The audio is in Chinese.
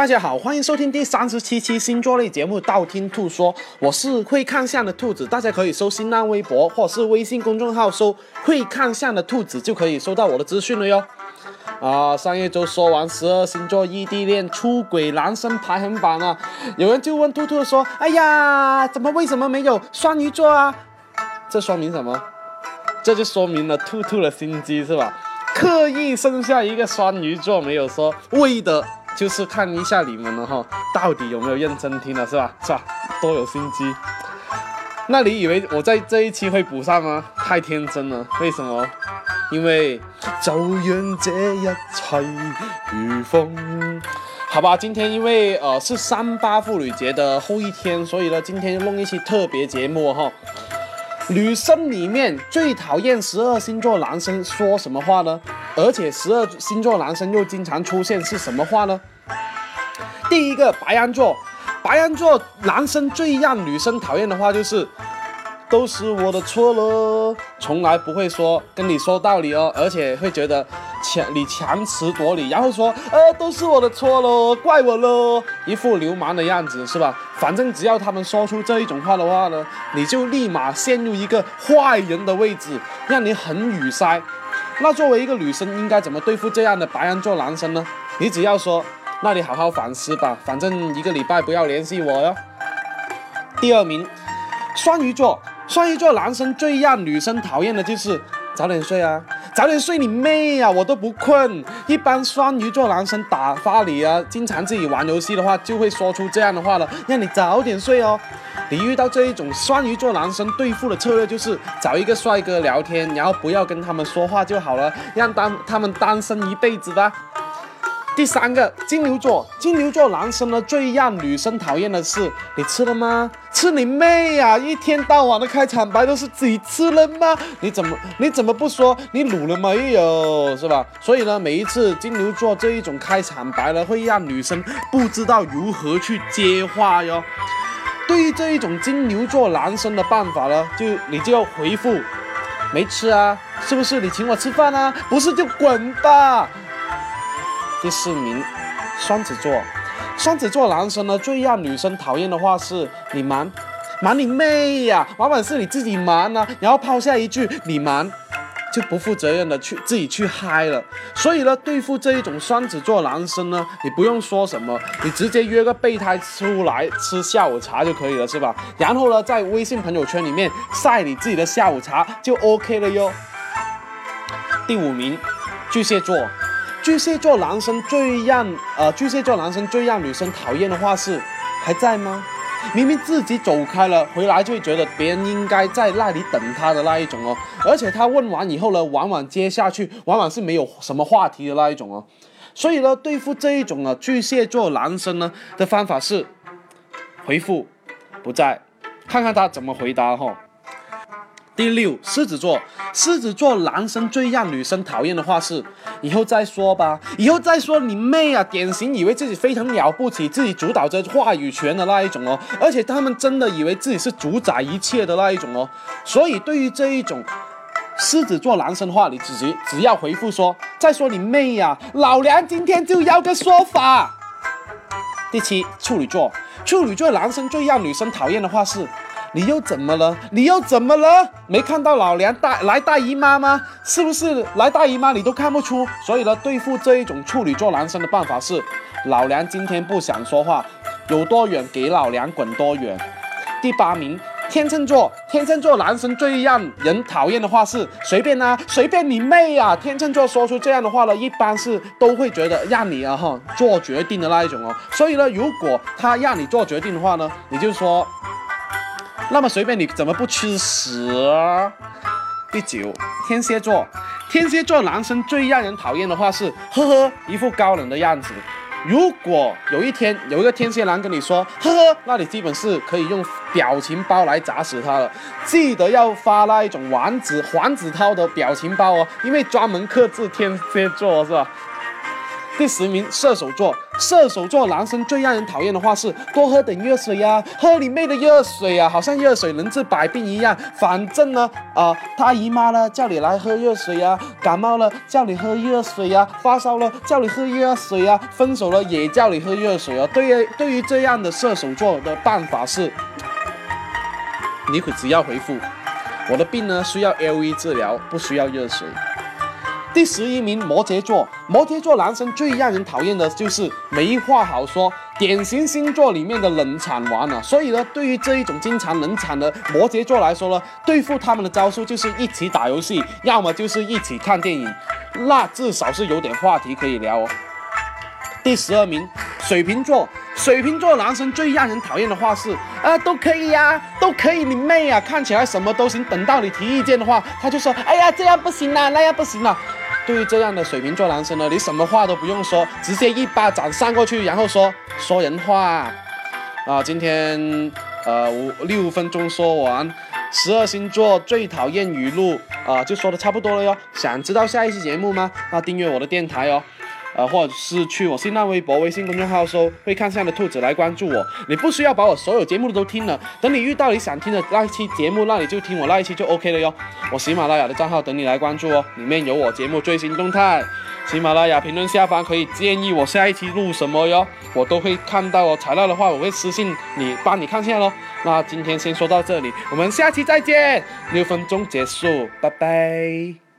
大家好，欢迎收听第三十七期星座类节目《道听途说》，我是会看相的兔子，大家可以搜新浪微博或是微信公众号搜“会看相的兔子”就可以收到我的资讯了哟。啊，上一周说完十二星座异地恋出轨男生排行榜啊，有人就问兔兔说：“哎呀，怎么为什么没有双鱼座啊？”这说明什么？这就说明了兔兔的心机是吧？刻意生下一个双鱼座，没有说为的。就是看一下你们了哈，到底有没有认真听了是吧？是吧？多有心机。那你以为我在这一期会补上吗？太天真了。为什么？因为就让这一切如风。好吧，今天因为呃是三八妇女节的后一天，所以呢今天弄一期特别节目哈。女生里面最讨厌十二星座男生说什么话呢？而且十二星座男生又经常出现是什么话呢？第一个白羊座，白羊座男生最让女生讨厌的话就是，都是我的错了，从来不会说跟你说道理哦，而且会觉得强你强词夺理，然后说，呃，都是我的错了，怪我喽，一副流氓的样子是吧？反正只要他们说出这一种话的话呢，你就立马陷入一个坏人的位置，让你很语塞。那作为一个女生，应该怎么对付这样的白羊座男生呢？你只要说，那你好好反思吧，反正一个礼拜不要联系我哟。第二名，双鱼座，双鱼座男生最让女生讨厌的就是早点睡啊，早点睡你妹啊，我都不困。一般双鱼座男生打发你啊，经常自己玩游戏的话，就会说出这样的话了，让你早点睡哦。你遇到这一种双鱼座男生对付的策略就是找一个帅哥聊天，然后不要跟他们说话就好了，让单他们单身一辈子吧。第三个金牛座，金牛座男生呢最让女生讨厌的是你吃了吗？吃你妹呀！一天到晚的开场白都是自己吃了吗？你怎么你怎么不说你卤了没有？是吧？所以呢，每一次金牛座这一种开场白呢，会让女生不知道如何去接话哟。对于这一种金牛座男生的办法呢，就你就要回复，没吃啊，是不是你请我吃饭啊？不是就滚吧。第四名，双子座，双子座男生呢最让女生讨厌的话是你忙，忙你妹呀，往往是你自己忙呢，然后抛下一句你忙。就不负责任的去自己去嗨了，所以呢，对付这一种双子座男生呢，你不用说什么，你直接约个备胎出来吃下午茶就可以了，是吧？然后呢，在微信朋友圈里面晒你自己的下午茶就 OK 了哟。第五名，巨蟹座，巨蟹座男生最让呃巨蟹座男生最让女生讨厌的话是还在吗？明明自己走开了，回来就会觉得别人应该在那里等他的那一种哦。而且他问完以后呢，往往接下去往往是没有什么话题的那一种哦。所以呢，对付这一种啊巨蟹座男生呢的方法是回复不在，看看他怎么回答哈。第六，狮子座，狮子座男生最让女生讨厌的话是以后再说吧，以后再说你妹啊！典型以为自己非常了不起，自己主导着话语权的那一种哦，而且他们真的以为自己是主宰一切的那一种哦。所以对于这一种狮子座男生的话，你只只要回复说再说你妹呀，老娘今天就要个说法。第七，处女座，处女座男生最让女生讨厌的话是。你又怎么了？你又怎么了？没看到老娘大来大姨妈吗？是不是来大姨妈你都看不出？所以呢，对付这一种处女座男生的办法是，老娘今天不想说话，有多远给老娘滚多远。第八名，天秤座，天秤座男生最让人讨厌的话是随便啊，随便你妹啊！天秤座说出这样的话呢，一般是都会觉得让你啊哈做决定的那一种哦。所以呢，如果他让你做决定的话呢，你就说。那么随便你怎么不吃屎？第九，天蝎座，天蝎座男生最让人讨厌的话是呵呵，一副高冷的样子。如果有一天有一个天蝎男跟你说呵呵，那你基本是可以用表情包来砸死他了。记得要发那一种王子黄子韬的表情包哦，因为专门克制天蝎座是吧？第十名射手座，射手座男生最让人讨厌的话是多喝点热水呀，喝你妹的热水呀，好像热水能治百病一样。反正呢，啊，他姨妈了叫你来喝热水呀，感冒了叫你喝热水呀，发烧了叫你喝热水呀，分手了也叫你喝热水啊。对于对于这样的射手座的办法是，你只要回复我的病呢需要 LV 治疗，不需要热水。第十一名，摩羯座。摩羯座男生最让人讨厌的就是没话好说，典型星座里面的冷场王啊。所以呢，对于这一种经常冷场的摩羯座来说呢，对付他们的招数就是一起打游戏，要么就是一起看电影，那至少是有点话题可以聊哦。第十二名，水瓶座。水瓶座男生最让人讨厌的话是啊，都可以呀，都可以，你妹啊！看起来什么都行，等到你提意见的话，他就说，哎呀，这样不行啊，那样不行啊。对于这样的水瓶座男生呢，你什么话都不用说，直接一巴掌扇过去，然后说说人话。啊，今天呃五六分钟说完，十二星座最讨厌语录啊，就说的差不多了哟。想知道下一期节目吗？那订阅我的电台哦。呃，或者是去我新浪微博、微信公众号搜“会看相的兔子”来关注我。你不需要把我所有节目都听了，等你遇到你想听的那一期节目，那你就听我那一期就 OK 了哟。我喜马拉雅的账号等你来关注哦，里面有我节目最新动态。喜马拉雅评论下方可以建议我下一期录什么哟，我都会看到哦。材料的话，我会私信你，帮你看下喽。那今天先说到这里，我们下期再见。六分钟结束，拜拜。